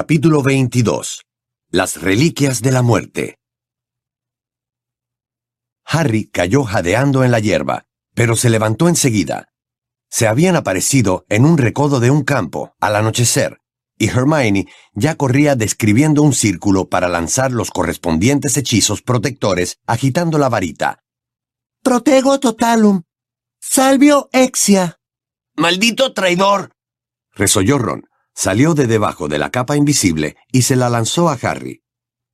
Capítulo 22 Las Reliquias de la Muerte Harry cayó jadeando en la hierba, pero se levantó enseguida. Se habían aparecido en un recodo de un campo, al anochecer, y Hermione ya corría describiendo un círculo para lanzar los correspondientes hechizos protectores agitando la varita. Protego totalum. Salvio exia. ¡Maldito traidor! resolló Ron. Salió de debajo de la capa invisible y se la lanzó a Harry.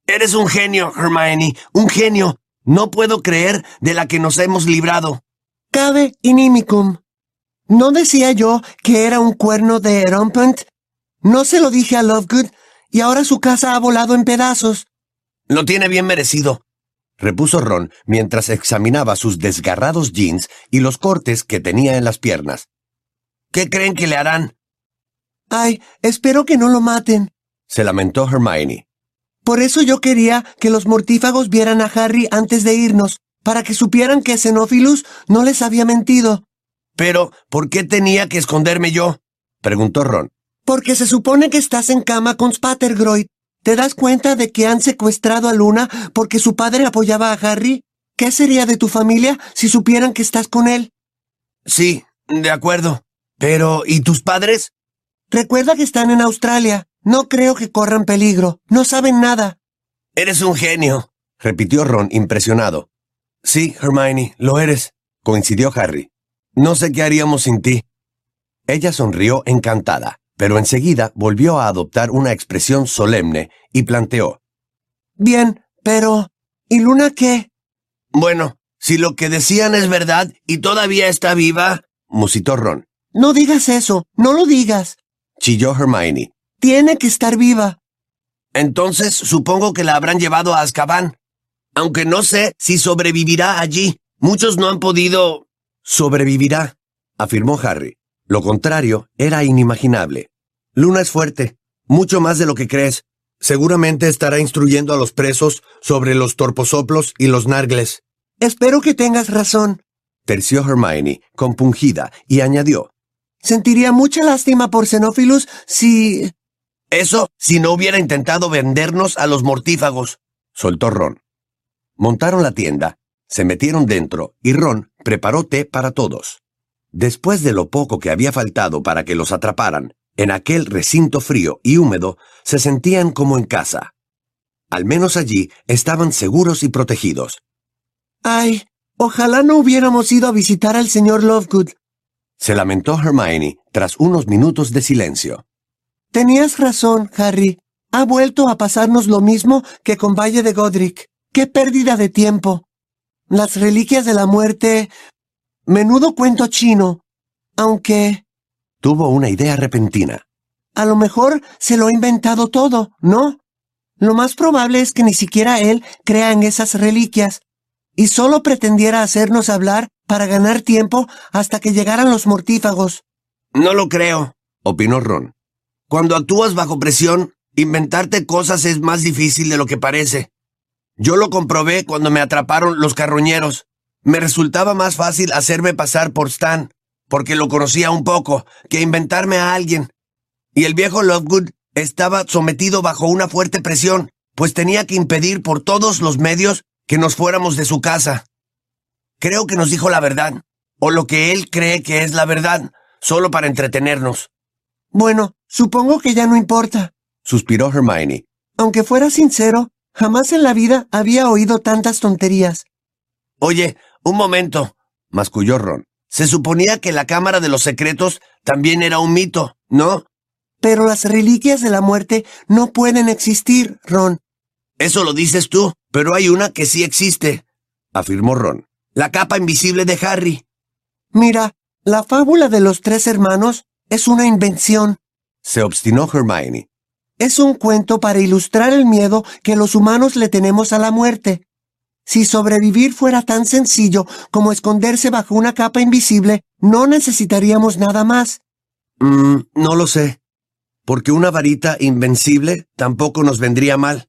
Eres un genio, Hermione, un genio. No puedo creer de la que nos hemos librado. Cabe inimicum. ¿No decía yo que era un cuerno de Erompent? No se lo dije a Lovegood y ahora su casa ha volado en pedazos. Lo tiene bien merecido, repuso Ron mientras examinaba sus desgarrados jeans y los cortes que tenía en las piernas. ¿Qué creen que le harán? Ay, espero que no lo maten, se lamentó Hermione. Por eso yo quería que los mortífagos vieran a Harry antes de irnos, para que supieran que Xenophilus no les había mentido. Pero, ¿por qué tenía que esconderme yo? preguntó Ron. Porque se supone que estás en cama con Spattergroyd. ¿Te das cuenta de que han secuestrado a Luna porque su padre apoyaba a Harry? ¿Qué sería de tu familia si supieran que estás con él? Sí, de acuerdo. Pero, ¿y tus padres? Recuerda que están en Australia. No creo que corran peligro. No saben nada. Eres un genio, repitió Ron impresionado. Sí, Hermione, lo eres, coincidió Harry. No sé qué haríamos sin ti. Ella sonrió encantada, pero enseguida volvió a adoptar una expresión solemne y planteó. Bien, pero... ¿Y Luna qué? Bueno, si lo que decían es verdad y todavía está viva, musitó Ron. No digas eso, no lo digas chilló Hermione. Tiene que estar viva. Entonces supongo que la habrán llevado a Azkaban. Aunque no sé si sobrevivirá allí. Muchos no han podido... Sobrevivirá, afirmó Harry. Lo contrario era inimaginable. Luna es fuerte, mucho más de lo que crees. Seguramente estará instruyendo a los presos sobre los torposoplos y los nargles. Espero que tengas razón, terció Hermione, compungida, y añadió. Sentiría mucha lástima por Xenophilus si... Eso si no hubiera intentado vendernos a los mortífagos, soltó Ron. Montaron la tienda, se metieron dentro y Ron preparó té para todos. Después de lo poco que había faltado para que los atraparan, en aquel recinto frío y húmedo se sentían como en casa. Al menos allí estaban seguros y protegidos. Ay, ojalá no hubiéramos ido a visitar al señor Lovegood, se lamentó Hermione tras unos minutos de silencio. Tenías razón, Harry. Ha vuelto a pasarnos lo mismo que con Valle de Godric. ¡Qué pérdida de tiempo! Las reliquias de la muerte... Menudo cuento chino. Aunque... Tuvo una idea repentina. A lo mejor se lo ha inventado todo, ¿no? Lo más probable es que ni siquiera él crea en esas reliquias, y solo pretendiera hacernos hablar para ganar tiempo hasta que llegaran los mortífagos. No lo creo, opinó Ron. Cuando actúas bajo presión, inventarte cosas es más difícil de lo que parece. Yo lo comprobé cuando me atraparon los carroñeros. Me resultaba más fácil hacerme pasar por Stan, porque lo conocía un poco, que inventarme a alguien. Y el viejo Lovegood estaba sometido bajo una fuerte presión, pues tenía que impedir por todos los medios que nos fuéramos de su casa. Creo que nos dijo la verdad, o lo que él cree que es la verdad, solo para entretenernos. Bueno, supongo que ya no importa, suspiró Hermione. Aunque fuera sincero, jamás en la vida había oído tantas tonterías. Oye, un momento, masculló Ron. Se suponía que la Cámara de los Secretos también era un mito, ¿no? Pero las reliquias de la muerte no pueden existir, Ron. Eso lo dices tú, pero hay una que sí existe, afirmó Ron. La capa invisible de Harry. Mira, la fábula de los tres hermanos es una invención. Se obstinó Hermione. Es un cuento para ilustrar el miedo que los humanos le tenemos a la muerte. Si sobrevivir fuera tan sencillo como esconderse bajo una capa invisible, no necesitaríamos nada más. Mm, no lo sé. Porque una varita invencible tampoco nos vendría mal.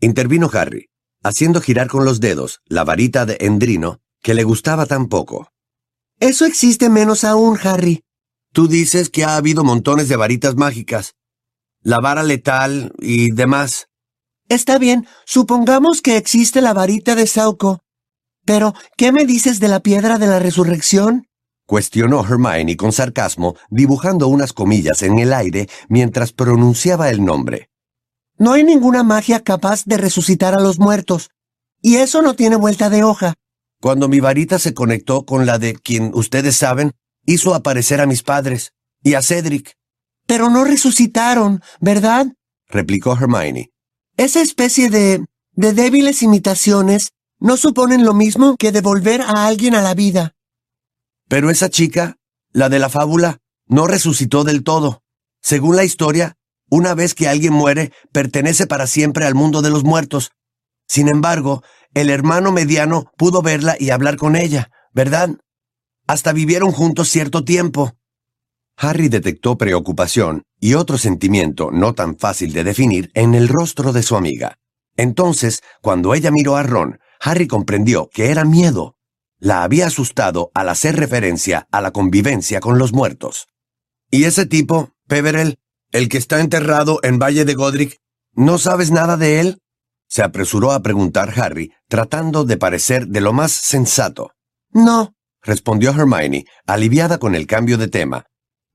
Intervino Harry, haciendo girar con los dedos la varita de Endrino que le gustaba tan poco. Eso existe menos aún, Harry. Tú dices que ha habido montones de varitas mágicas. la vara letal y demás. Está bien, supongamos que existe la varita de Sauco. Pero, ¿qué me dices de la piedra de la resurrección? Cuestionó Hermione con sarcasmo, dibujando unas comillas en el aire mientras pronunciaba el nombre. No hay ninguna magia capaz de resucitar a los muertos. Y eso no tiene vuelta de hoja. Cuando mi varita se conectó con la de quien ustedes saben, hizo aparecer a mis padres y a Cedric. Pero no resucitaron, ¿verdad? replicó Hermione. Esa especie de... de débiles imitaciones no suponen lo mismo que devolver a alguien a la vida. Pero esa chica, la de la fábula, no resucitó del todo. Según la historia, una vez que alguien muere, pertenece para siempre al mundo de los muertos. Sin embargo, el hermano mediano pudo verla y hablar con ella, ¿verdad? Hasta vivieron juntos cierto tiempo. Harry detectó preocupación y otro sentimiento no tan fácil de definir en el rostro de su amiga. Entonces, cuando ella miró a Ron, Harry comprendió que era miedo. La había asustado al hacer referencia a la convivencia con los muertos. ¿Y ese tipo, Peverell, el que está enterrado en Valle de Godric, no sabes nada de él? Se apresuró a preguntar Harry, tratando de parecer de lo más sensato. No, respondió Hermione, aliviada con el cambio de tema.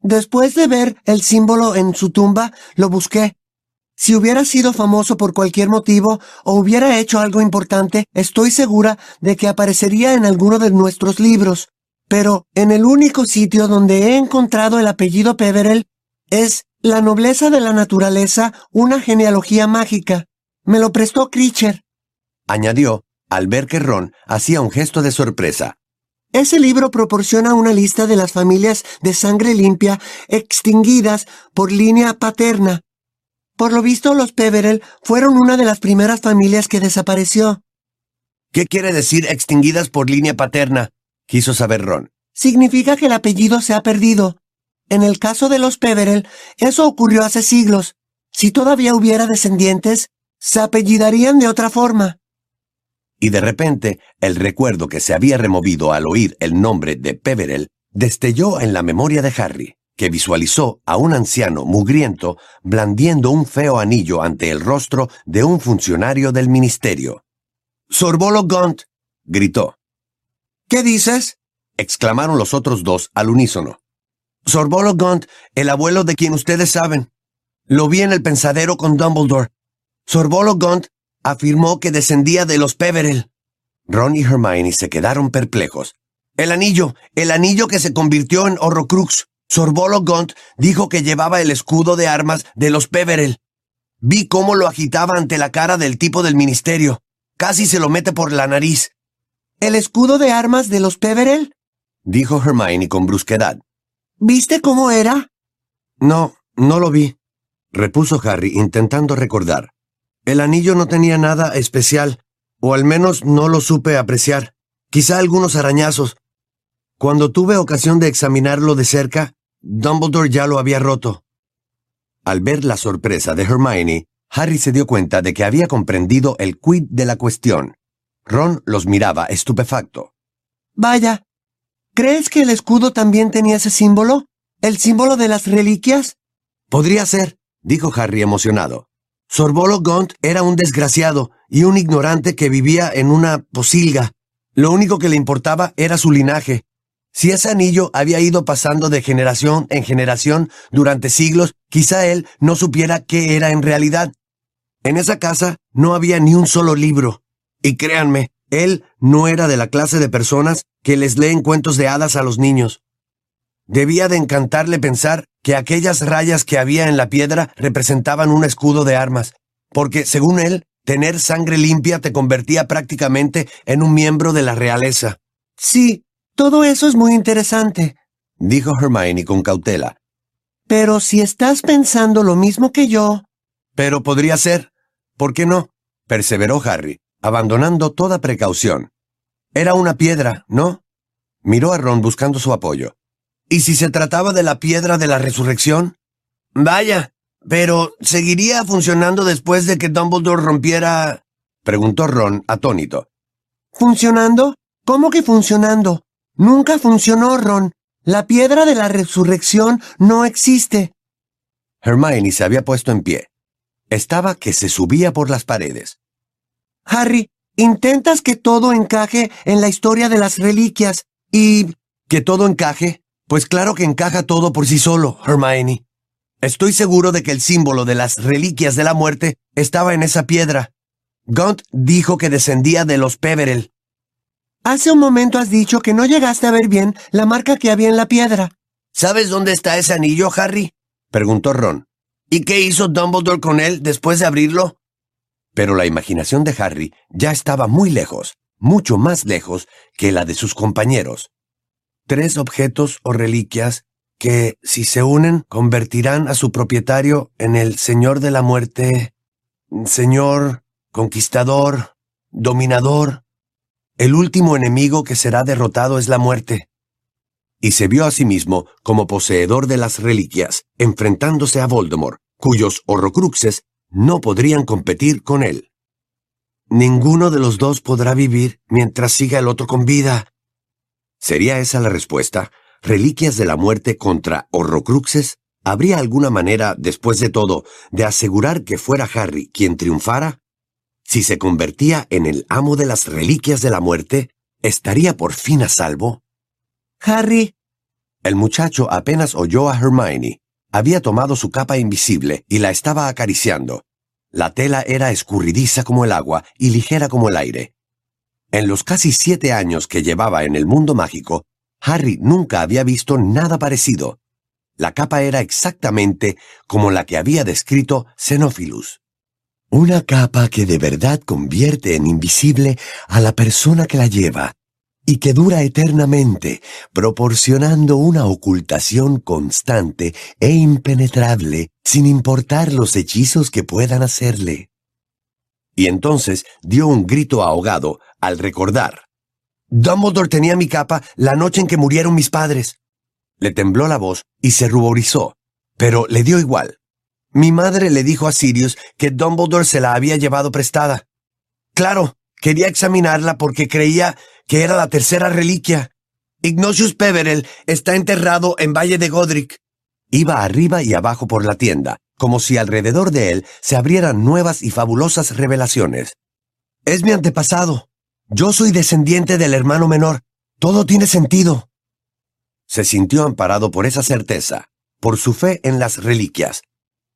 Después de ver el símbolo en su tumba, lo busqué. Si hubiera sido famoso por cualquier motivo o hubiera hecho algo importante, estoy segura de que aparecería en alguno de nuestros libros. Pero en el único sitio donde he encontrado el apellido Peverell es La nobleza de la naturaleza, una genealogía mágica. Me lo prestó Critcher. Añadió, al ver que Ron hacía un gesto de sorpresa. Ese libro proporciona una lista de las familias de sangre limpia extinguidas por línea paterna. Por lo visto, los Peverell fueron una de las primeras familias que desapareció. ¿Qué quiere decir extinguidas por línea paterna? quiso saber Ron. Significa que el apellido se ha perdido. En el caso de los Peverell, eso ocurrió hace siglos. Si todavía hubiera descendientes, se apellidarían de otra forma. Y de repente, el recuerdo que se había removido al oír el nombre de Peverell destelló en la memoria de Harry que visualizó a un anciano mugriento blandiendo un feo anillo ante el rostro de un funcionario del ministerio. Sorbolo Gaunt, gritó. ¿Qué dices? exclamaron los otros dos al unísono. Sorbolo Gaunt, el abuelo de quien ustedes saben. Lo vi en el pensadero con Dumbledore. Sorbolo Gaunt afirmó que descendía de los Peverell. Ron y Hermione se quedaron perplejos. El anillo, el anillo que se convirtió en Horrocrux. Sorbolo Gaunt dijo que llevaba el escudo de armas de los Peverell. Vi cómo lo agitaba ante la cara del tipo del ministerio. Casi se lo mete por la nariz. ¿El escudo de armas de los Peverell? dijo Hermione con brusquedad. ¿Viste cómo era? No, no lo vi, repuso Harry intentando recordar. El anillo no tenía nada especial, o al menos no lo supe apreciar. Quizá algunos arañazos. Cuando tuve ocasión de examinarlo de cerca, Dumbledore ya lo había roto. Al ver la sorpresa de Hermione, Harry se dio cuenta de que había comprendido el quid de la cuestión. Ron los miraba estupefacto. Vaya, ¿crees que el escudo también tenía ese símbolo? ¿El símbolo de las reliquias? Podría ser, dijo Harry emocionado. Sorbolo Gaunt era un desgraciado y un ignorante que vivía en una posilga. Lo único que le importaba era su linaje, si ese anillo había ido pasando de generación en generación durante siglos, quizá él no supiera qué era en realidad. En esa casa no había ni un solo libro. Y créanme, él no era de la clase de personas que les leen cuentos de hadas a los niños. Debía de encantarle pensar que aquellas rayas que había en la piedra representaban un escudo de armas, porque, según él, tener sangre limpia te convertía prácticamente en un miembro de la realeza. Sí, todo eso es muy interesante, dijo Hermione con cautela. Pero si estás pensando lo mismo que yo... Pero podría ser. ¿Por qué no? perseveró Harry, abandonando toda precaución. Era una piedra, ¿no? Miró a Ron buscando su apoyo. ¿Y si se trataba de la piedra de la resurrección? Vaya, pero ¿seguiría funcionando después de que Dumbledore rompiera? preguntó Ron atónito. ¿Funcionando? ¿Cómo que funcionando? Nunca funcionó, Ron. La piedra de la resurrección no existe. Hermione se había puesto en pie. Estaba que se subía por las paredes. Harry, intentas que todo encaje en la historia de las reliquias y... ¿Que todo encaje? Pues claro que encaja todo por sí solo, Hermione. Estoy seguro de que el símbolo de las reliquias de la muerte estaba en esa piedra. Gunt dijo que descendía de los Peverell. Hace un momento has dicho que no llegaste a ver bien la marca que había en la piedra. ¿Sabes dónde está ese anillo, Harry? preguntó Ron. ¿Y qué hizo Dumbledore con él después de abrirlo? Pero la imaginación de Harry ya estaba muy lejos, mucho más lejos que la de sus compañeros. Tres objetos o reliquias que, si se unen, convertirán a su propietario en el Señor de la Muerte, Señor, Conquistador, Dominador. El último enemigo que será derrotado es la muerte. Y se vio a sí mismo como poseedor de las reliquias, enfrentándose a Voldemort, cuyos horrocruxes no podrían competir con él. Ninguno de los dos podrá vivir mientras siga el otro con vida. ¿Sería esa la respuesta? ¿Reliquias de la muerte contra horrocruxes? ¿Habría alguna manera, después de todo, de asegurar que fuera Harry quien triunfara? Si se convertía en el amo de las reliquias de la muerte, ¿estaría por fin a salvo? Harry. El muchacho apenas oyó a Hermione, había tomado su capa invisible y la estaba acariciando. La tela era escurridiza como el agua y ligera como el aire. En los casi siete años que llevaba en el mundo mágico, Harry nunca había visto nada parecido. La capa era exactamente como la que había descrito Xenophilus. Una capa que de verdad convierte en invisible a la persona que la lleva, y que dura eternamente, proporcionando una ocultación constante e impenetrable, sin importar los hechizos que puedan hacerle. Y entonces dio un grito ahogado al recordar. Dumbledore tenía mi capa la noche en que murieron mis padres. Le tembló la voz y se ruborizó, pero le dio igual. Mi madre le dijo a Sirius que Dumbledore se la había llevado prestada. Claro, quería examinarla porque creía que era la tercera reliquia. Ignatius Peverell está enterrado en Valle de Godric. Iba arriba y abajo por la tienda, como si alrededor de él se abrieran nuevas y fabulosas revelaciones. Es mi antepasado. Yo soy descendiente del hermano menor. Todo tiene sentido. Se sintió amparado por esa certeza, por su fe en las reliquias,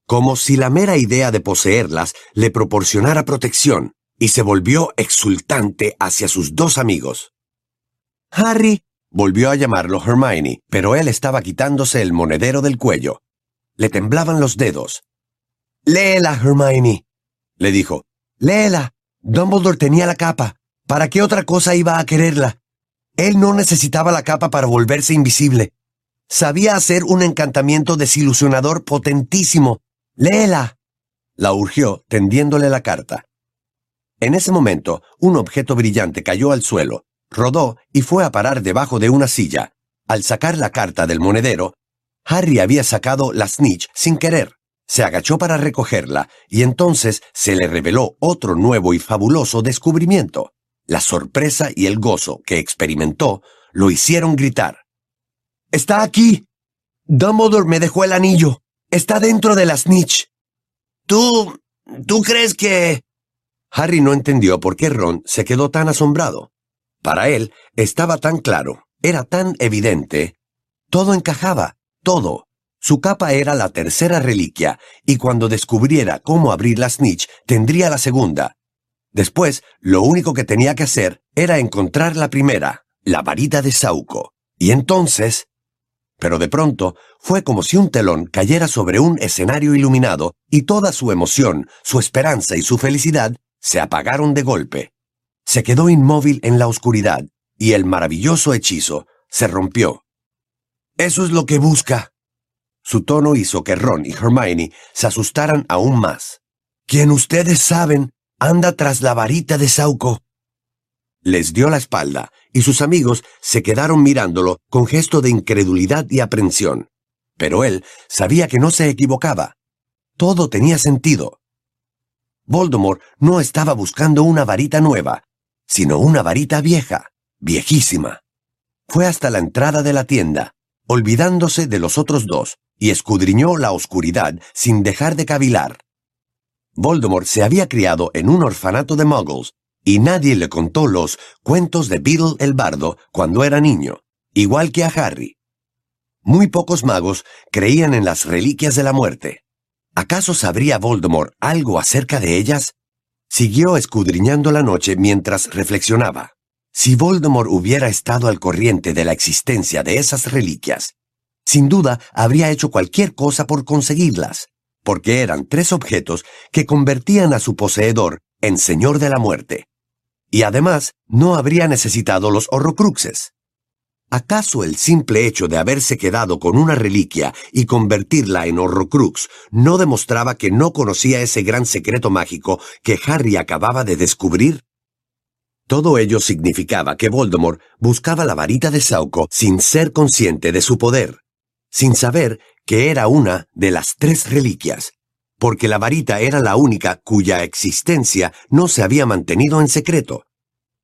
como si la mera idea de poseerlas le proporcionara protección, y se volvió exultante hacia sus dos amigos. Harry. Volvió a llamarlo Hermione, pero él estaba quitándose el monedero del cuello. Le temblaban los dedos. Léela, Hermione, le dijo. Léela. Dumbledore tenía la capa. ¿Para qué otra cosa iba a quererla? Él no necesitaba la capa para volverse invisible. Sabía hacer un encantamiento desilusionador potentísimo. Léela. La urgió, tendiéndole la carta. En ese momento, un objeto brillante cayó al suelo, rodó y fue a parar debajo de una silla. Al sacar la carta del monedero, Harry había sacado la snitch sin querer. Se agachó para recogerla y entonces se le reveló otro nuevo y fabuloso descubrimiento. La sorpresa y el gozo que experimentó lo hicieron gritar. ¡Está aquí! Dumbledore me dejó el anillo. Está dentro de la snitch. ¿Tú... tú crees que... Harry no entendió por qué Ron se quedó tan asombrado. Para él estaba tan claro, era tan evidente. Todo encajaba, todo. Su capa era la tercera reliquia, y cuando descubriera cómo abrir la snitch, tendría la segunda. Después, lo único que tenía que hacer era encontrar la primera, la varita de Sauco. Y entonces... Pero de pronto fue como si un telón cayera sobre un escenario iluminado y toda su emoción, su esperanza y su felicidad se apagaron de golpe. Se quedó inmóvil en la oscuridad y el maravilloso hechizo se rompió. Eso es lo que busca. Su tono hizo que Ron y Hermione se asustaran aún más. Quien ustedes saben anda tras la varita de Sauco. Les dio la espalda y sus amigos se quedaron mirándolo con gesto de incredulidad y aprensión. Pero él sabía que no se equivocaba. Todo tenía sentido. Voldemort no estaba buscando una varita nueva, sino una varita vieja, viejísima. Fue hasta la entrada de la tienda, olvidándose de los otros dos, y escudriñó la oscuridad sin dejar de cavilar. Voldemort se había criado en un orfanato de muggles, y nadie le contó los cuentos de Beetle el Bardo cuando era niño, igual que a Harry. Muy pocos magos creían en las reliquias de la muerte. ¿Acaso sabría Voldemort algo acerca de ellas? Siguió escudriñando la noche mientras reflexionaba. Si Voldemort hubiera estado al corriente de la existencia de esas reliquias, sin duda habría hecho cualquier cosa por conseguirlas, porque eran tres objetos que convertían a su poseedor en Señor de la Muerte. Y además, no habría necesitado los horrocruxes. ¿Acaso el simple hecho de haberse quedado con una reliquia y convertirla en horrocrux no demostraba que no conocía ese gran secreto mágico que Harry acababa de descubrir? Todo ello significaba que Voldemort buscaba la varita de Sauco sin ser consciente de su poder sin saber que era una de las tres reliquias, porque la varita era la única cuya existencia no se había mantenido en secreto.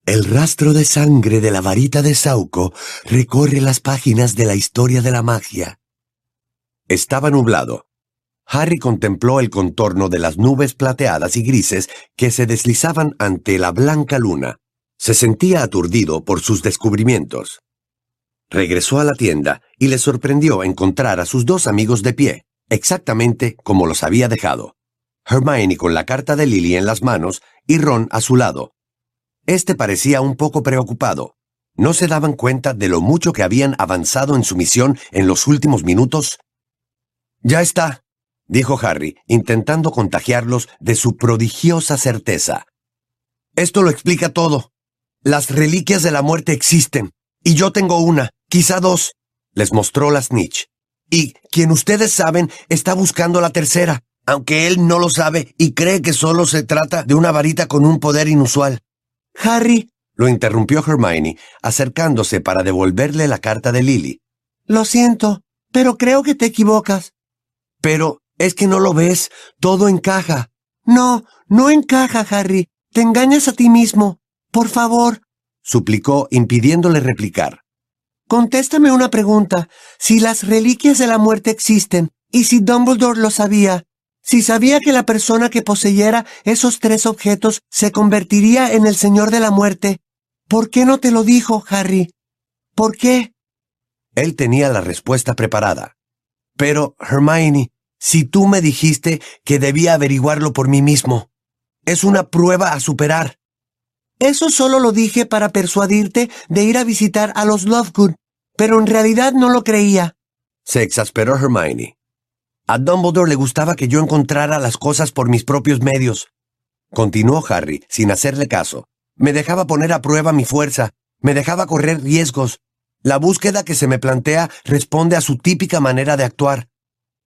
El rastro de sangre de la varita de Sauco recorre las páginas de la historia de la magia. Estaba nublado. Harry contempló el contorno de las nubes plateadas y grises que se deslizaban ante la blanca luna. Se sentía aturdido por sus descubrimientos. Regresó a la tienda y le sorprendió encontrar a sus dos amigos de pie, exactamente como los había dejado. Hermione con la carta de Lily en las manos y Ron a su lado. Este parecía un poco preocupado. ¿No se daban cuenta de lo mucho que habían avanzado en su misión en los últimos minutos? Ya está, dijo Harry, intentando contagiarlos de su prodigiosa certeza. Esto lo explica todo. Las reliquias de la muerte existen, y yo tengo una. Quizá dos, les mostró la snitch. Y quien ustedes saben está buscando la tercera, aunque él no lo sabe y cree que solo se trata de una varita con un poder inusual. Harry, lo interrumpió Hermione, acercándose para devolverle la carta de Lily. Lo siento, pero creo que te equivocas. Pero es que no lo ves, todo encaja. No, no encaja, Harry. Te engañas a ti mismo. Por favor, suplicó, impidiéndole replicar. Contéstame una pregunta. Si las reliquias de la muerte existen, y si Dumbledore lo sabía, si sabía que la persona que poseyera esos tres objetos se convertiría en el Señor de la Muerte, ¿por qué no te lo dijo, Harry? ¿Por qué? Él tenía la respuesta preparada. Pero, Hermione, si tú me dijiste que debía averiguarlo por mí mismo, es una prueba a superar. Eso solo lo dije para persuadirte de ir a visitar a los Lovegood, pero en realidad no lo creía. Se exasperó Hermione. A Dumbledore le gustaba que yo encontrara las cosas por mis propios medios. Continuó Harry, sin hacerle caso. Me dejaba poner a prueba mi fuerza, me dejaba correr riesgos. La búsqueda que se me plantea responde a su típica manera de actuar.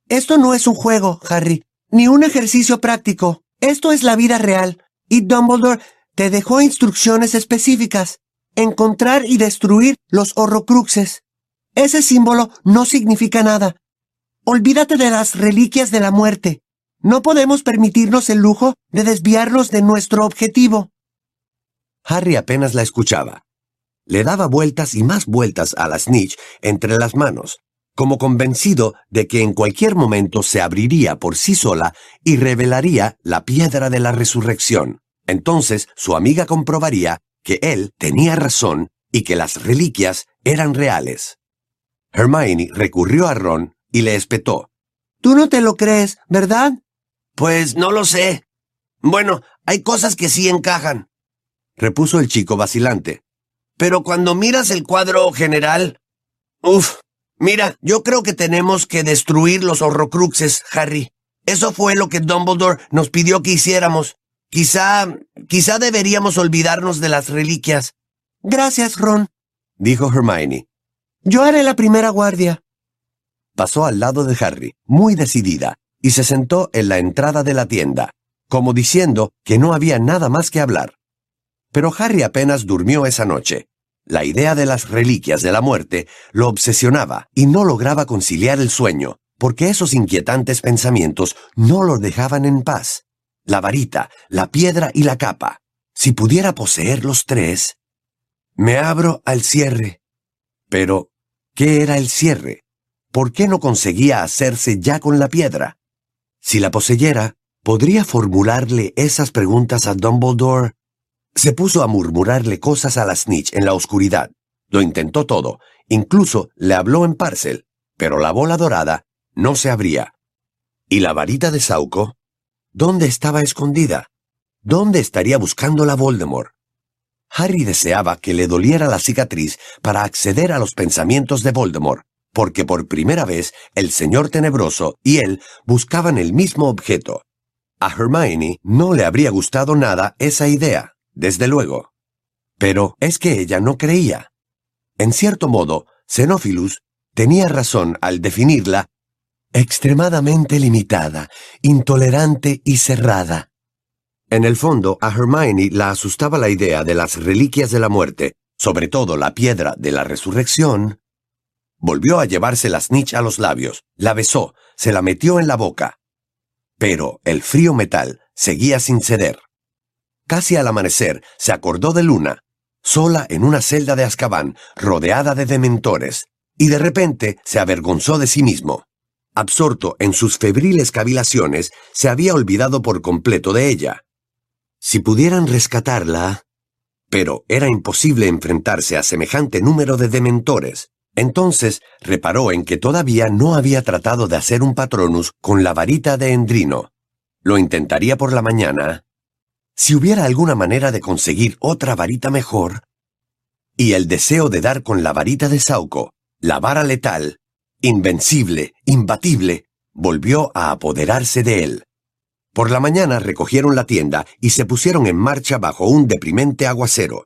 Esto no es un juego, Harry, ni un ejercicio práctico. Esto es la vida real. Y Dumbledore te dejó instrucciones específicas. Encontrar y destruir los horrocruxes. Ese símbolo no significa nada. Olvídate de las reliquias de la muerte. No podemos permitirnos el lujo de desviarnos de nuestro objetivo. Harry apenas la escuchaba. Le daba vueltas y más vueltas a la snitch entre las manos, como convencido de que en cualquier momento se abriría por sí sola y revelaría la piedra de la resurrección. Entonces su amiga comprobaría que él tenía razón y que las reliquias eran reales. Hermione recurrió a Ron y le espetó. Tú no te lo crees, ¿verdad? Pues no lo sé. Bueno, hay cosas que sí encajan, repuso el chico vacilante. Pero cuando miras el cuadro general... Uf, mira, yo creo que tenemos que destruir los horrocruxes, Harry. Eso fue lo que Dumbledore nos pidió que hiciéramos. Quizá, quizá deberíamos olvidarnos de las reliquias. Gracias, Ron, dijo Hermione. Yo haré la primera guardia. Pasó al lado de Harry, muy decidida, y se sentó en la entrada de la tienda, como diciendo que no había nada más que hablar. Pero Harry apenas durmió esa noche. La idea de las reliquias de la muerte lo obsesionaba y no lograba conciliar el sueño, porque esos inquietantes pensamientos no lo dejaban en paz la varita, la piedra y la capa. Si pudiera poseer los tres, me abro al cierre. Pero, ¿qué era el cierre? ¿Por qué no conseguía hacerse ya con la piedra? Si la poseyera, ¿podría formularle esas preguntas a Dumbledore? Se puso a murmurarle cosas a la Snitch en la oscuridad. Lo intentó todo, incluso le habló en Parcel, pero la bola dorada no se abría. ¿Y la varita de Sauco? ¿Dónde estaba escondida? ¿Dónde estaría buscando la Voldemort? Harry deseaba que le doliera la cicatriz para acceder a los pensamientos de Voldemort, porque por primera vez el Señor Tenebroso y él buscaban el mismo objeto. A Hermione no le habría gustado nada esa idea, desde luego. Pero es que ella no creía. En cierto modo, Xenophilus tenía razón al definirla extremadamente limitada, intolerante y cerrada. En el fondo, a Hermione la asustaba la idea de las reliquias de la muerte, sobre todo la piedra de la resurrección. Volvió a llevarse la snitch a los labios, la besó, se la metió en la boca. Pero el frío metal seguía sin ceder. Casi al amanecer se acordó de Luna, sola en una celda de Azkaban, rodeada de dementores, y de repente se avergonzó de sí mismo. Absorto en sus febriles cavilaciones, se había olvidado por completo de ella. Si pudieran rescatarla... Pero era imposible enfrentarse a semejante número de dementores. Entonces reparó en que todavía no había tratado de hacer un patronus con la varita de Endrino. Lo intentaría por la mañana. Si hubiera alguna manera de conseguir otra varita mejor. Y el deseo de dar con la varita de Sauco, la vara letal, invencible, imbatible, volvió a apoderarse de él. Por la mañana recogieron la tienda y se pusieron en marcha bajo un deprimente aguacero.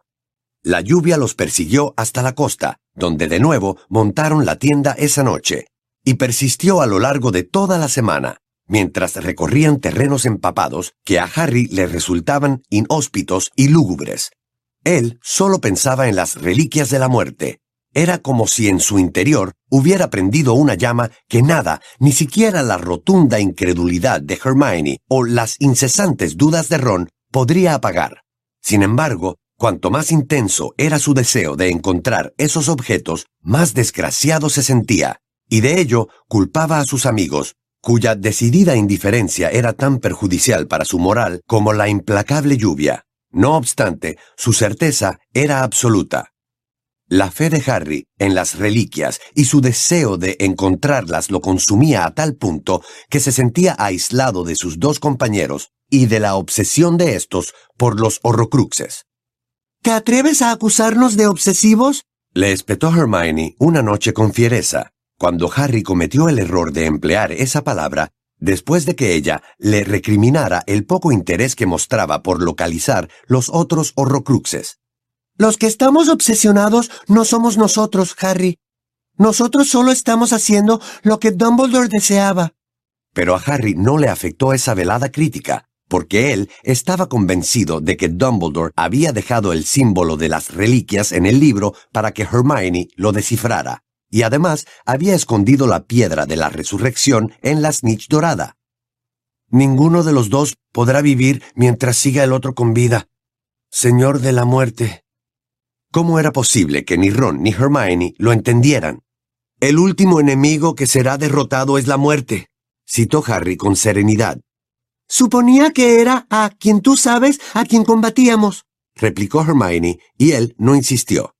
La lluvia los persiguió hasta la costa, donde de nuevo montaron la tienda esa noche, y persistió a lo largo de toda la semana, mientras recorrían terrenos empapados que a Harry le resultaban inhóspitos y lúgubres. Él solo pensaba en las reliquias de la muerte, era como si en su interior hubiera prendido una llama que nada, ni siquiera la rotunda incredulidad de Hermione o las incesantes dudas de Ron, podría apagar. Sin embargo, cuanto más intenso era su deseo de encontrar esos objetos, más desgraciado se sentía, y de ello culpaba a sus amigos, cuya decidida indiferencia era tan perjudicial para su moral como la implacable lluvia. No obstante, su certeza era absoluta. La fe de Harry en las reliquias y su deseo de encontrarlas lo consumía a tal punto que se sentía aislado de sus dos compañeros y de la obsesión de estos por los horrocruxes. ¿Te atreves a acusarnos de obsesivos? Le espetó Hermione una noche con fiereza, cuando Harry cometió el error de emplear esa palabra después de que ella le recriminara el poco interés que mostraba por localizar los otros horrocruxes. Los que estamos obsesionados no somos nosotros, Harry. Nosotros solo estamos haciendo lo que Dumbledore deseaba. Pero a Harry no le afectó esa velada crítica, porque él estaba convencido de que Dumbledore había dejado el símbolo de las reliquias en el libro para que Hermione lo descifrara, y además había escondido la piedra de la resurrección en la snitch dorada. Ninguno de los dos podrá vivir mientras siga el otro con vida. Señor de la muerte, ¿Cómo era posible que ni Ron ni Hermione lo entendieran? El último enemigo que será derrotado es la muerte, citó Harry con serenidad. Suponía que era a quien tú sabes a quien combatíamos, replicó Hermione, y él no insistió.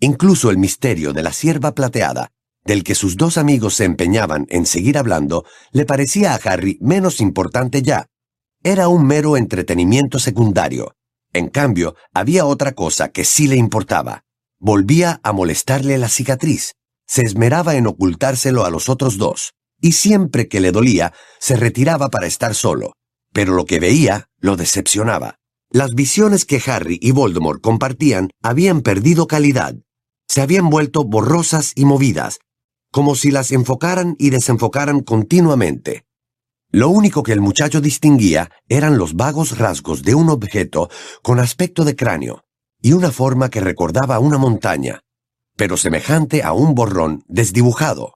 Incluso el misterio de la sierva plateada, del que sus dos amigos se empeñaban en seguir hablando, le parecía a Harry menos importante ya. Era un mero entretenimiento secundario, en cambio, había otra cosa que sí le importaba. Volvía a molestarle la cicatriz. Se esmeraba en ocultárselo a los otros dos, y siempre que le dolía, se retiraba para estar solo. Pero lo que veía lo decepcionaba. Las visiones que Harry y Voldemort compartían habían perdido calidad. Se habían vuelto borrosas y movidas, como si las enfocaran y desenfocaran continuamente. Lo único que el muchacho distinguía eran los vagos rasgos de un objeto con aspecto de cráneo y una forma que recordaba una montaña, pero semejante a un borrón desdibujado.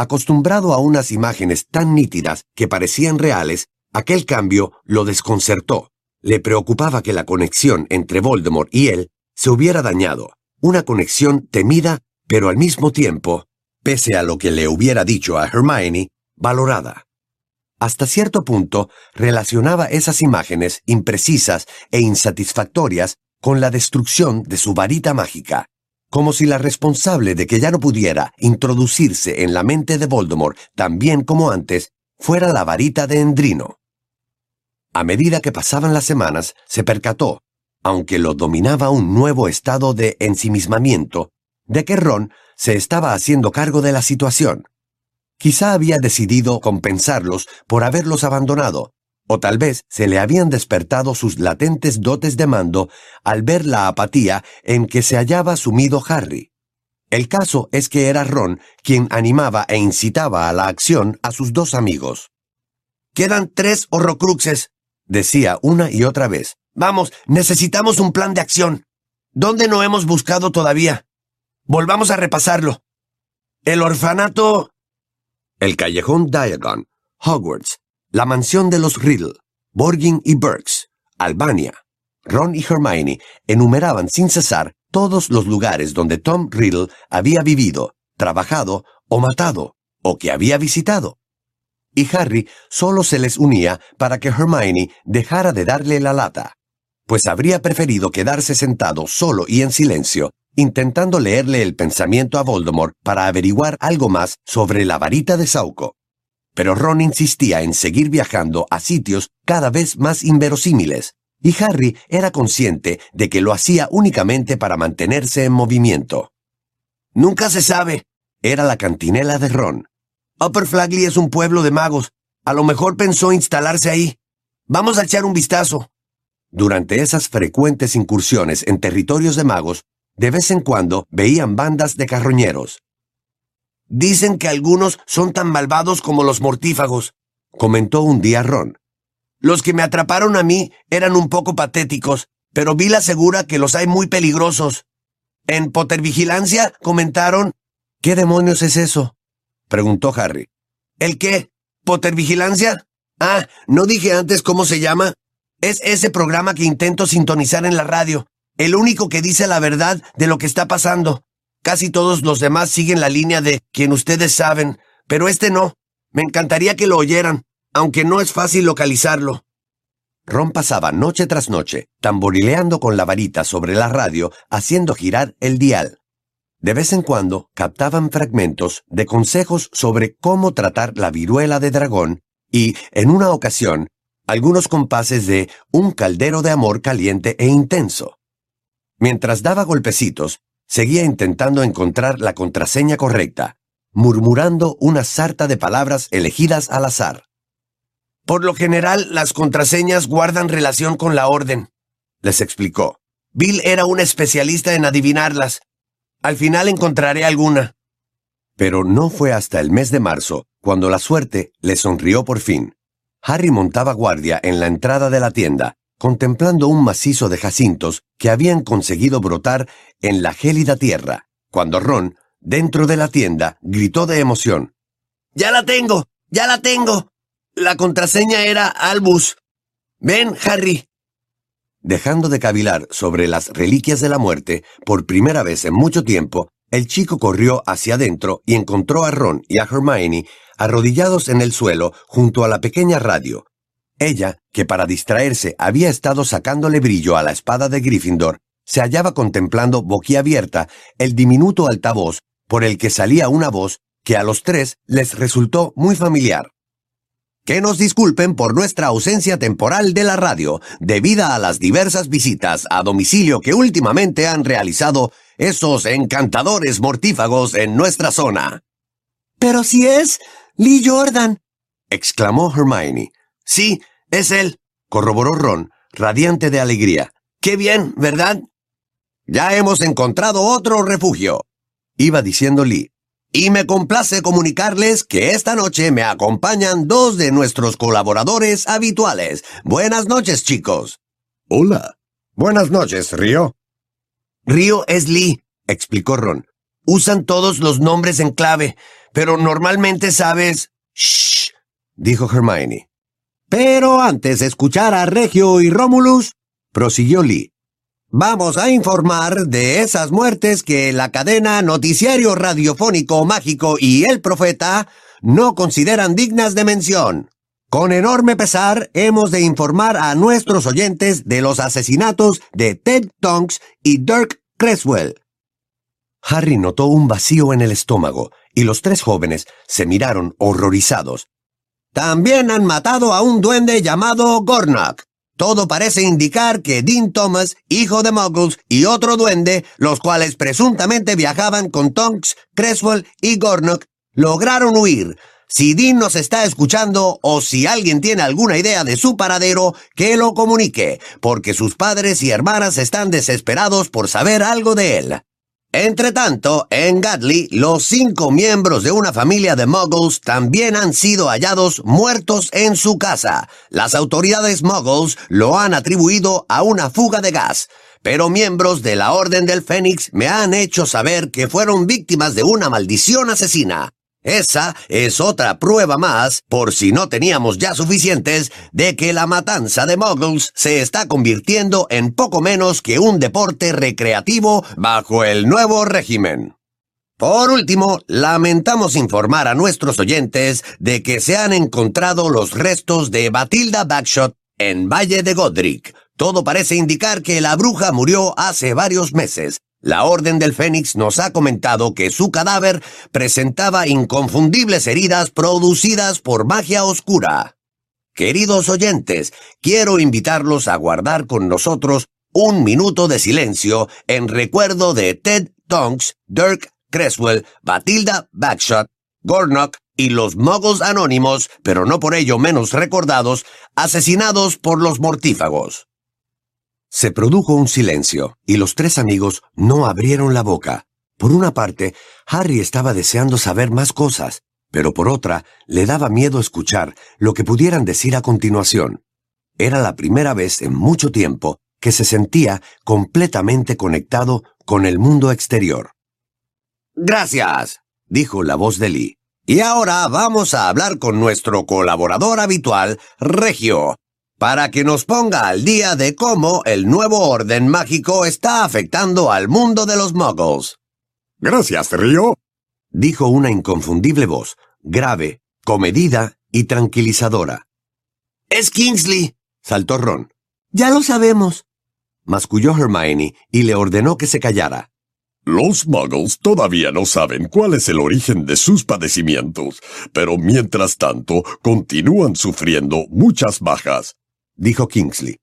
Acostumbrado a unas imágenes tan nítidas que parecían reales, aquel cambio lo desconcertó. Le preocupaba que la conexión entre Voldemort y él se hubiera dañado, una conexión temida, pero al mismo tiempo pese a lo que le hubiera dicho a Hermione, valorada. Hasta cierto punto relacionaba esas imágenes imprecisas e insatisfactorias con la destrucción de su varita mágica, como si la responsable de que ya no pudiera introducirse en la mente de Voldemort tan bien como antes fuera la varita de Endrino. A medida que pasaban las semanas, se percató, aunque lo dominaba un nuevo estado de ensimismamiento, de que Ron se estaba haciendo cargo de la situación. Quizá había decidido compensarlos por haberlos abandonado, o tal vez se le habían despertado sus latentes dotes de mando al ver la apatía en que se hallaba sumido Harry. El caso es que era Ron quien animaba e incitaba a la acción a sus dos amigos. Quedan tres horrocruxes, decía una y otra vez. Vamos, necesitamos un plan de acción. ¿Dónde no hemos buscado todavía? Volvamos a repasarlo. El orfanato... El callejón Diagon, Hogwarts, la mansión de los Riddle, Borgin y Burks, Albania. Ron y Hermione enumeraban sin cesar todos los lugares donde Tom Riddle había vivido, trabajado o matado, o que había visitado. Y Harry solo se les unía para que Hermione dejara de darle la lata, pues habría preferido quedarse sentado solo y en silencio, intentando leerle el pensamiento a Voldemort para averiguar algo más sobre la varita de Sauco. Pero Ron insistía en seguir viajando a sitios cada vez más inverosímiles, y Harry era consciente de que lo hacía únicamente para mantenerse en movimiento. Nunca se sabe, era la cantinela de Ron. Upper Flagley es un pueblo de magos. A lo mejor pensó instalarse ahí. Vamos a echar un vistazo. Durante esas frecuentes incursiones en territorios de magos, de vez en cuando veían bandas de carroñeros. Dicen que algunos son tan malvados como los mortífagos, comentó un día Ron. Los que me atraparon a mí eran un poco patéticos, pero Bill asegura que los hay muy peligrosos. En Potter Vigilancia comentaron... ¿Qué demonios es eso? preguntó Harry. ¿El qué? ¿Potter Vigilancia? Ah, ¿no dije antes cómo se llama? Es ese programa que intento sintonizar en la radio, el único que dice la verdad de lo que está pasando. Casi todos los demás siguen la línea de quien ustedes saben, pero este no. Me encantaría que lo oyeran, aunque no es fácil localizarlo. Ron pasaba noche tras noche, tamborileando con la varita sobre la radio, haciendo girar el dial. De vez en cuando captaban fragmentos de consejos sobre cómo tratar la viruela de dragón y, en una ocasión, algunos compases de un caldero de amor caliente e intenso. Mientras daba golpecitos, Seguía intentando encontrar la contraseña correcta, murmurando una sarta de palabras elegidas al azar. Por lo general, las contraseñas guardan relación con la orden, les explicó. Bill era un especialista en adivinarlas. Al final encontraré alguna. Pero no fue hasta el mes de marzo cuando la suerte le sonrió por fin. Harry montaba guardia en la entrada de la tienda, contemplando un macizo de jacintos que habían conseguido brotar en la gélida tierra, cuando Ron, dentro de la tienda, gritó de emoción. ¡Ya la tengo! ¡Ya la tengo! La contraseña era Albus. Ven, Harry. Dejando de cavilar sobre las reliquias de la muerte, por primera vez en mucho tiempo, el chico corrió hacia adentro y encontró a Ron y a Hermione arrodillados en el suelo junto a la pequeña radio, ella, que para distraerse había estado sacándole brillo a la espada de Gryffindor, se hallaba contemplando boquiabierta el diminuto altavoz por el que salía una voz que a los tres les resultó muy familiar. Que nos disculpen por nuestra ausencia temporal de la radio, debida a las diversas visitas a domicilio que últimamente han realizado esos encantadores mortífagos en nuestra zona. Pero si es Lee Jordan, exclamó Hermione. Sí, es él, corroboró Ron, radiante de alegría. Qué bien, ¿verdad? Ya hemos encontrado otro refugio, iba diciendo Lee. Y me complace comunicarles que esta noche me acompañan dos de nuestros colaboradores habituales. Buenas noches, chicos. Hola. Buenas noches, Río. Río es Lee, explicó Ron. Usan todos los nombres en clave, pero normalmente sabes... Shh, dijo Hermione. Pero antes de escuchar a Regio y Romulus, prosiguió Lee. Vamos a informar de esas muertes que la cadena Noticiario Radiofónico Mágico y El Profeta no consideran dignas de mención. Con enorme pesar hemos de informar a nuestros oyentes de los asesinatos de Ted Tonks y Dirk Creswell. Harry notó un vacío en el estómago y los tres jóvenes se miraron horrorizados. También han matado a un duende llamado Gornock. Todo parece indicar que Dean Thomas, hijo de Muggles, y otro duende, los cuales presuntamente viajaban con Tonks, Creswell y Gornock, lograron huir. Si Dean nos está escuchando o si alguien tiene alguna idea de su paradero, que lo comunique, porque sus padres y hermanas están desesperados por saber algo de él. Entre tanto, en Gatly, los cinco miembros de una familia de muggles también han sido hallados muertos en su casa. Las autoridades muggles lo han atribuido a una fuga de gas, pero miembros de la Orden del Fénix me han hecho saber que fueron víctimas de una maldición asesina. Esa es otra prueba más, por si no teníamos ya suficientes, de que la matanza de muggles se está convirtiendo en poco menos que un deporte recreativo bajo el nuevo régimen. Por último, lamentamos informar a nuestros oyentes de que se han encontrado los restos de Batilda Backshot en Valle de Godric. Todo parece indicar que la bruja murió hace varios meses, la Orden del Fénix nos ha comentado que su cadáver presentaba inconfundibles heridas producidas por magia oscura. Queridos oyentes, quiero invitarlos a guardar con nosotros un minuto de silencio en recuerdo de Ted Tonks, Dirk Creswell, Batilda Backshot, Gornock y los Muggles anónimos, pero no por ello menos recordados, asesinados por los mortífagos. Se produjo un silencio, y los tres amigos no abrieron la boca. Por una parte, Harry estaba deseando saber más cosas, pero por otra, le daba miedo escuchar lo que pudieran decir a continuación. Era la primera vez en mucho tiempo que se sentía completamente conectado con el mundo exterior. Gracias, dijo la voz de Lee. Y ahora vamos a hablar con nuestro colaborador habitual, Regio, para que nos ponga al día de cómo el nuevo orden mágico está afectando al mundo de los muggles. Gracias, Río, dijo una inconfundible voz, grave, comedida y tranquilizadora. Es Kingsley, saltó Ron. Ya lo sabemos, masculló Hermione y le ordenó que se callara. Los muggles todavía no saben cuál es el origen de sus padecimientos, pero mientras tanto continúan sufriendo muchas bajas dijo Kingsley.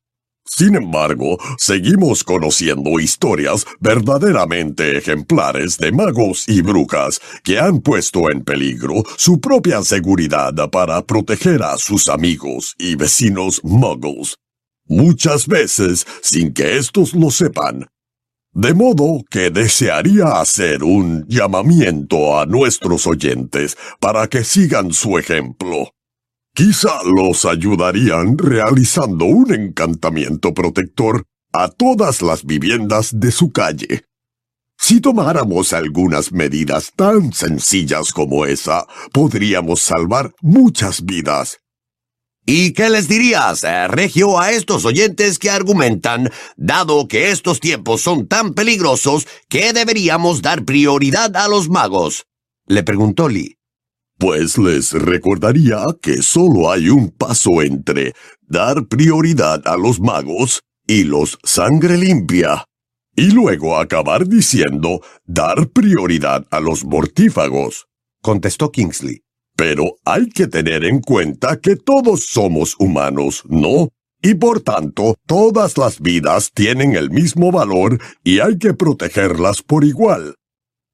Sin embargo, seguimos conociendo historias verdaderamente ejemplares de magos y brujas que han puesto en peligro su propia seguridad para proteger a sus amigos y vecinos muggles, muchas veces sin que estos lo sepan. De modo que desearía hacer un llamamiento a nuestros oyentes para que sigan su ejemplo. Quizá los ayudarían realizando un encantamiento protector a todas las viviendas de su calle. Si tomáramos algunas medidas tan sencillas como esa, podríamos salvar muchas vidas. ¿Y qué les dirías, eh, Regio, a estos oyentes que argumentan, dado que estos tiempos son tan peligrosos, que deberíamos dar prioridad a los magos? Le preguntó Lee. Pues les recordaría que solo hay un paso entre dar prioridad a los magos y los sangre limpia, y luego acabar diciendo dar prioridad a los mortífagos, contestó Kingsley. Pero hay que tener en cuenta que todos somos humanos, ¿no? Y por tanto, todas las vidas tienen el mismo valor y hay que protegerlas por igual.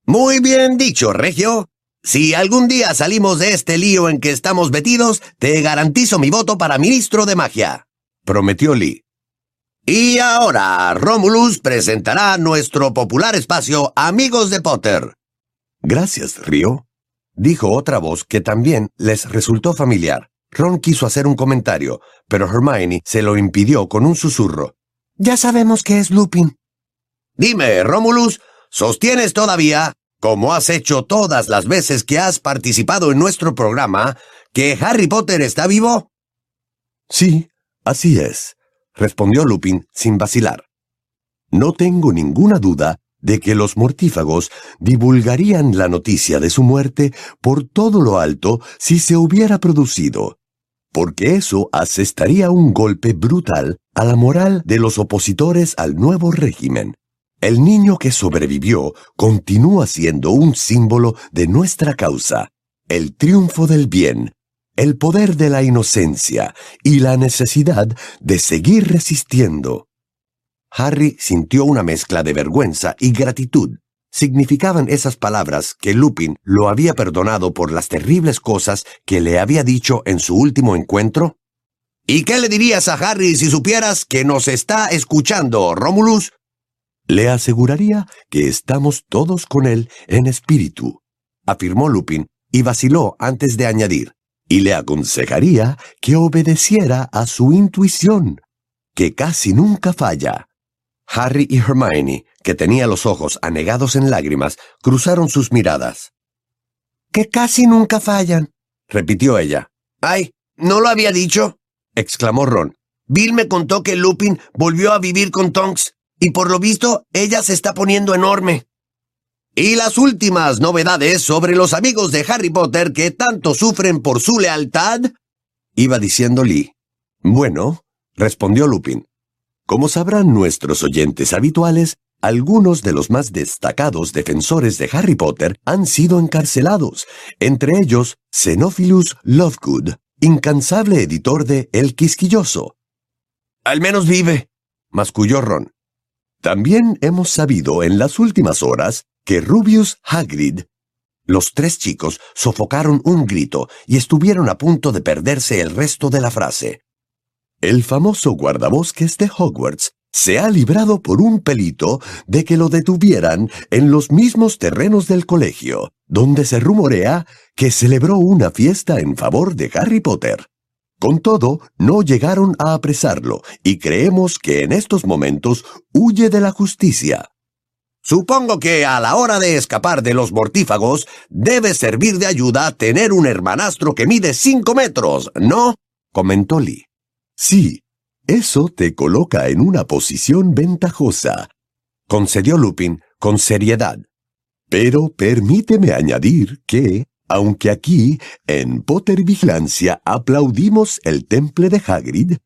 Muy bien dicho, Regio. Si algún día salimos de este lío en que estamos metidos, te garantizo mi voto para ministro de magia, prometió Lee. Y ahora, Romulus presentará nuestro popular espacio Amigos de Potter. Gracias, Río, dijo otra voz que también les resultó familiar. Ron quiso hacer un comentario, pero Hermione se lo impidió con un susurro. Ya sabemos que es Lupin. Dime, Romulus, ¿sostienes todavía como has hecho todas las veces que has participado en nuestro programa, que Harry Potter está vivo? Sí, así es, respondió Lupin sin vacilar. No tengo ninguna duda de que los mortífagos divulgarían la noticia de su muerte por todo lo alto si se hubiera producido, porque eso asestaría un golpe brutal a la moral de los opositores al nuevo régimen. El niño que sobrevivió continúa siendo un símbolo de nuestra causa, el triunfo del bien, el poder de la inocencia y la necesidad de seguir resistiendo. Harry sintió una mezcla de vergüenza y gratitud. Significaban esas palabras que Lupin lo había perdonado por las terribles cosas que le había dicho en su último encuentro. ¿Y qué le dirías a Harry si supieras que nos está escuchando, Romulus? Le aseguraría que estamos todos con él en espíritu, afirmó Lupin y vaciló antes de añadir, y le aconsejaría que obedeciera a su intuición, que casi nunca falla. Harry y Hermione, que tenía los ojos anegados en lágrimas, cruzaron sus miradas. Que casi nunca fallan, repitió ella. ¡Ay! ¿No lo había dicho? exclamó Ron. Bill me contó que Lupin volvió a vivir con Tonks, y por lo visto ella se está poniendo enorme. Y las últimas novedades sobre los amigos de Harry Potter que tanto sufren por su lealtad, iba diciendo Lee. Bueno, respondió Lupin. Como sabrán nuestros oyentes habituales, algunos de los más destacados defensores de Harry Potter han sido encarcelados, entre ellos Xenophilus Lovegood, incansable editor de El Quisquilloso. Al menos vive, masculló Ron. También hemos sabido en las últimas horas que Rubius Hagrid... Los tres chicos sofocaron un grito y estuvieron a punto de perderse el resto de la frase. El famoso guardabosques de Hogwarts se ha librado por un pelito de que lo detuvieran en los mismos terrenos del colegio, donde se rumorea que celebró una fiesta en favor de Harry Potter. Con todo, no llegaron a apresarlo y creemos que en estos momentos huye de la justicia. Supongo que a la hora de escapar de los mortífagos debe servir de ayuda tener un hermanastro que mide cinco metros, ¿no? comentó Lee. Sí, eso te coloca en una posición ventajosa, concedió Lupin con seriedad. Pero permíteme añadir que, aunque aquí, en Potter Vigilancia, aplaudimos el temple de Hagrid,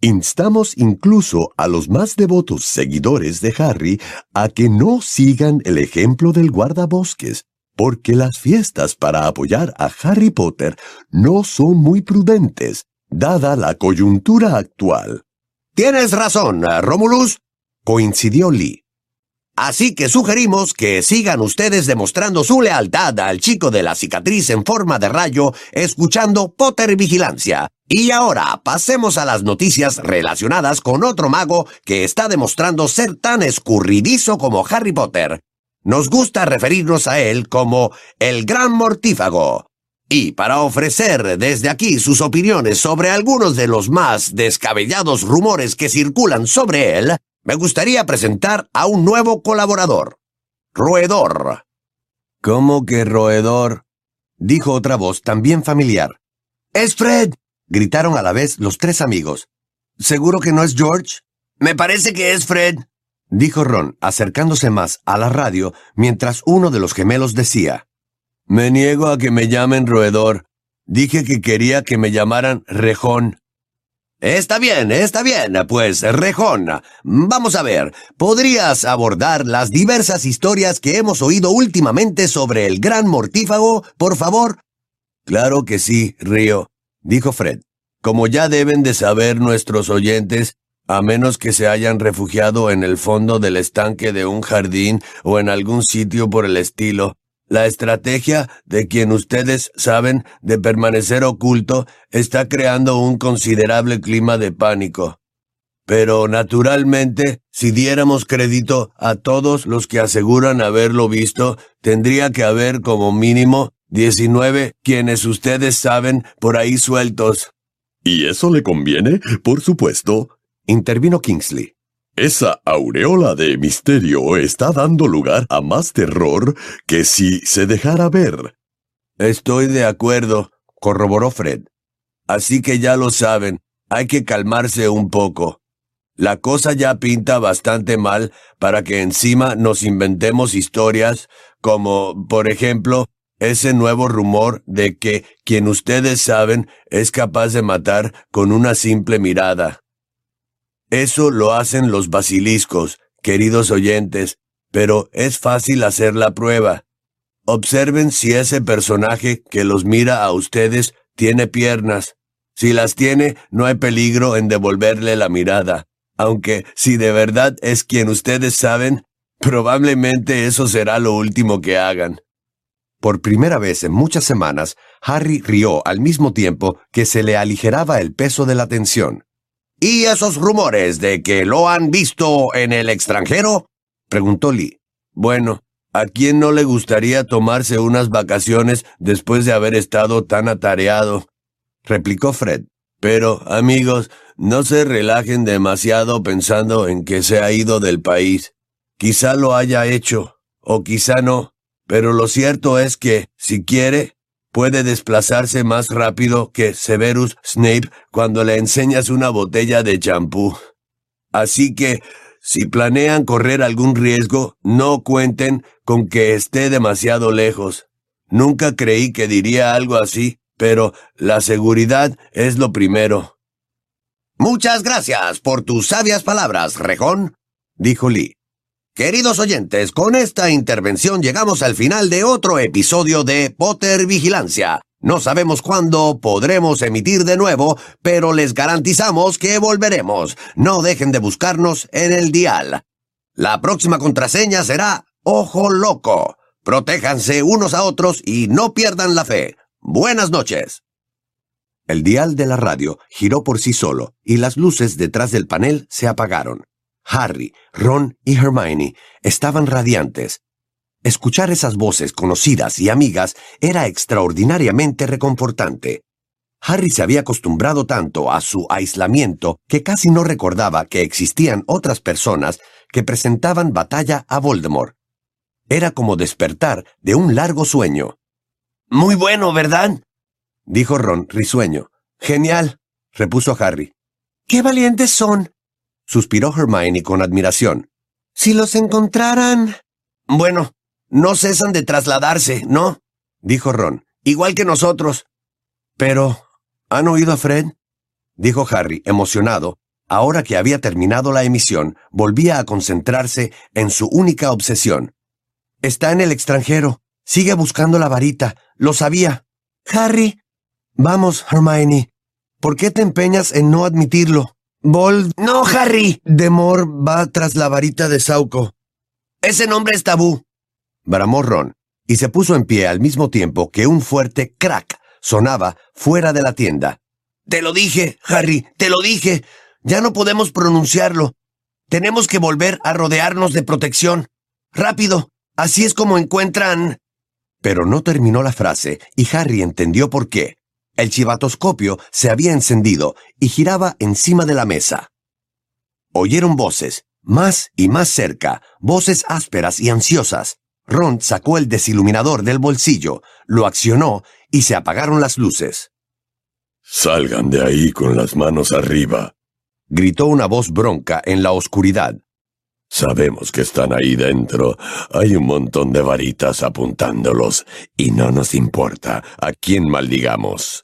instamos incluso a los más devotos seguidores de Harry a que no sigan el ejemplo del guardabosques, porque las fiestas para apoyar a Harry Potter no son muy prudentes, dada la coyuntura actual. Tienes razón, Romulus, coincidió Lee. Así que sugerimos que sigan ustedes demostrando su lealtad al chico de la cicatriz en forma de rayo, escuchando Potter Vigilancia. Y ahora pasemos a las noticias relacionadas con otro mago que está demostrando ser tan escurridizo como Harry Potter. Nos gusta referirnos a él como el Gran Mortífago. Y para ofrecer desde aquí sus opiniones sobre algunos de los más descabellados rumores que circulan sobre él, me gustaría presentar a un nuevo colaborador. Roedor. ¿Cómo que roedor? dijo otra voz también familiar. ¡Es Fred! gritaron a la vez los tres amigos. ¿Seguro que no es George? Me parece que es Fred, dijo Ron, acercándose más a la radio mientras uno de los gemelos decía. Me niego a que me llamen roedor. Dije que quería que me llamaran rejón. Está bien, está bien, pues rejón. Vamos a ver, ¿podrías abordar las diversas historias que hemos oído últimamente sobre el gran mortífago, por favor? Claro que sí, Río, dijo Fred. Como ya deben de saber nuestros oyentes, a menos que se hayan refugiado en el fondo del estanque de un jardín o en algún sitio por el estilo, la estrategia de quien ustedes saben de permanecer oculto está creando un considerable clima de pánico. Pero naturalmente, si diéramos crédito a todos los que aseguran haberlo visto, tendría que haber como mínimo 19 quienes ustedes saben por ahí sueltos. ¿Y eso le conviene? Por supuesto, intervino Kingsley. Esa aureola de misterio está dando lugar a más terror que si se dejara ver. Estoy de acuerdo, corroboró Fred. Así que ya lo saben, hay que calmarse un poco. La cosa ya pinta bastante mal para que encima nos inventemos historias como, por ejemplo, ese nuevo rumor de que quien ustedes saben es capaz de matar con una simple mirada. Eso lo hacen los basiliscos, queridos oyentes, pero es fácil hacer la prueba. Observen si ese personaje que los mira a ustedes tiene piernas. Si las tiene, no hay peligro en devolverle la mirada. Aunque si de verdad es quien ustedes saben, probablemente eso será lo último que hagan. Por primera vez en muchas semanas, Harry rió al mismo tiempo que se le aligeraba el peso de la tensión. ¿Y esos rumores de que lo han visto en el extranjero? preguntó Lee. Bueno, ¿a quién no le gustaría tomarse unas vacaciones después de haber estado tan atareado? replicó Fred. Pero, amigos, no se relajen demasiado pensando en que se ha ido del país. Quizá lo haya hecho, o quizá no, pero lo cierto es que, si quiere, puede desplazarse más rápido que Severus Snape cuando le enseñas una botella de champú. Así que, si planean correr algún riesgo, no cuenten con que esté demasiado lejos. Nunca creí que diría algo así, pero la seguridad es lo primero. Muchas gracias por tus sabias palabras, Rejón, dijo Lee. Queridos oyentes, con esta intervención llegamos al final de otro episodio de Potter Vigilancia. No sabemos cuándo podremos emitir de nuevo, pero les garantizamos que volveremos. No dejen de buscarnos en el dial. La próxima contraseña será Ojo Loco. Protéjanse unos a otros y no pierdan la fe. Buenas noches. El dial de la radio giró por sí solo y las luces detrás del panel se apagaron. Harry, Ron y Hermione estaban radiantes. Escuchar esas voces conocidas y amigas era extraordinariamente reconfortante. Harry se había acostumbrado tanto a su aislamiento que casi no recordaba que existían otras personas que presentaban batalla a Voldemort. Era como despertar de un largo sueño. Muy bueno, ¿verdad? dijo Ron risueño. Genial, repuso Harry. ¡Qué valientes son! Suspiró Hermione con admiración. Si los encontraran. Bueno, no cesan de trasladarse, ¿no? dijo Ron. Igual que nosotros. Pero, ¿han oído a Fred? dijo Harry, emocionado. Ahora que había terminado la emisión, volvía a concentrarse en su única obsesión. Está en el extranjero. Sigue buscando la varita. Lo sabía. Harry. Vamos, Hermione. ¿Por qué te empeñas en no admitirlo? Vold... No, Harry. Demor va tras la varita de Sauco. Ese nombre es tabú. Bramó Ron, y se puso en pie al mismo tiempo que un fuerte crack sonaba fuera de la tienda. Te lo dije, Harry, te lo dije. Ya no podemos pronunciarlo. Tenemos que volver a rodearnos de protección. Rápido. Así es como encuentran... Pero no terminó la frase y Harry entendió por qué. El chivatoscopio se había encendido y giraba encima de la mesa. Oyeron voces, más y más cerca, voces ásperas y ansiosas. Ron sacó el desiluminador del bolsillo, lo accionó y se apagaron las luces. Salgan de ahí con las manos arriba, gritó una voz bronca en la oscuridad. Sabemos que están ahí dentro. Hay un montón de varitas apuntándolos y no nos importa a quién maldigamos.